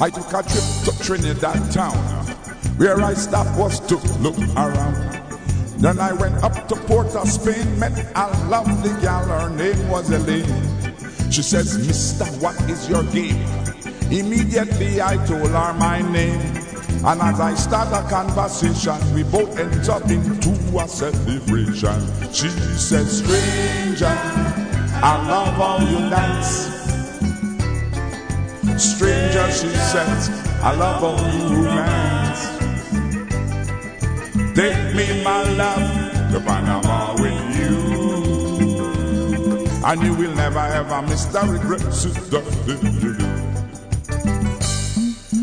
I took a trip to Trinidad town, where I stopped was to look around. Then I went up to Port of Spain, met a lovely gal, her name was Elaine. She says, Mister, what is your game? Immediately I told her my name. And as I start a conversation, we both end up into a celebration. She says, Stranger, I love how you dance. Stranger, she says, I love you romance. Take me, my love, to Panama with you. And you will never ever miss the regret, sister.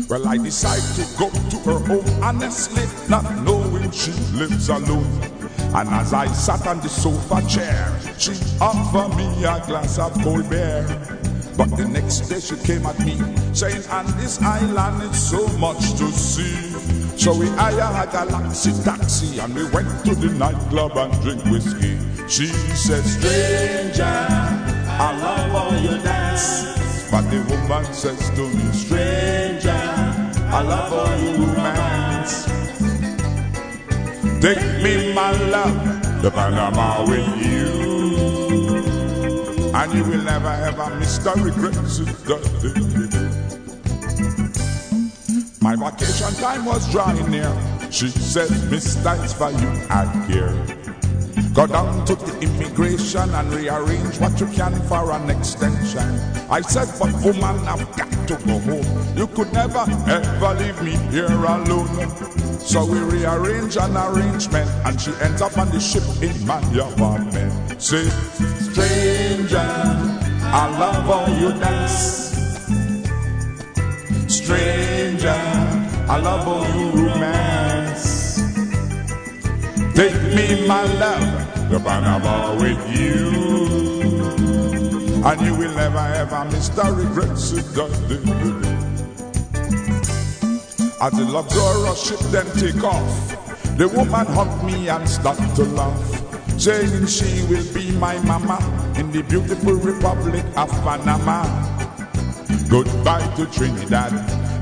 Well, I decide to go to her home, honestly, not knowing she lives alone. And as I sat on the sofa chair, she offered me a glass of cold beer. But the next day she came at me saying, on this island it's so much to see. So we hired a galaxy taxi and we went to the nightclub and drink whiskey. She said, Stranger, I love how you dance. But the woman says to me, Stranger, I love how you romance. Take me, my love, to Panama with you. And you will never ever miss the regrets My vacation time was drawing near. She said, Mister, it's for you I care. Go down to the immigration and rearrange what you can for an extension. I said, but woman, I've got to go home. You could never ever leave me here alone. So we rearrange an arrangement, and she ends up on the ship in my apartment. Say, stranger, I love how you dance. Stranger, I love how you romance. Take me, my love, to Panama with you. And you will never ever miss the regrets. As the luxurious ship then take off, the woman hugged me and started to laugh, saying she will be my mama in the beautiful republic of Panama. Goodbye to Trinidad.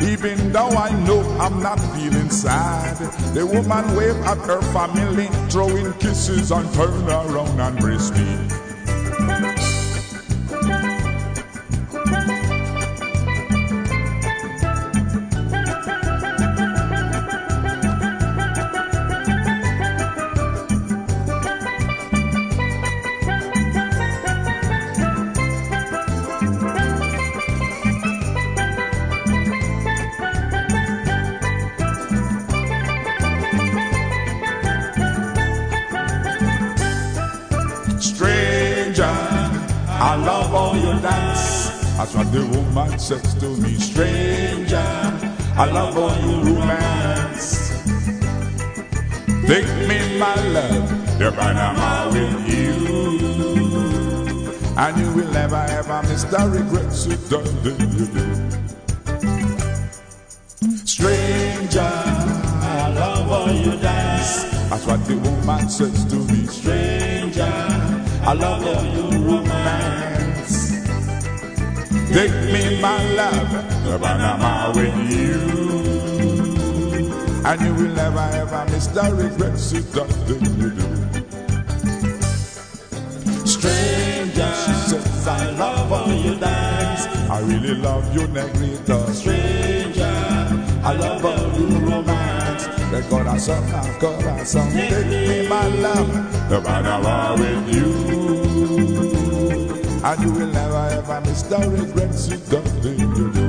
Even though I know I'm not feeling sad, the woman waved at her family, throwing kisses and turned around and embraced me. I love how you dance. That's what the woman says to me. Stranger, I love how you romance. Take me, my love, to Panama with you. And you will never ever miss the regrets you done. Stranger, I love how you dance. That's what the woman says to me. Stranger, I love how you romance. Take me, my love, to Panama with you. And you will never ever miss the regrets you done. Stranger, she says, I love how you dance. I really love you, Negrita. Stranger, I love how you romance. The corazón, el corazón, take me, my love, to Panama with you. And you will never ever miss the regrets you got in your day.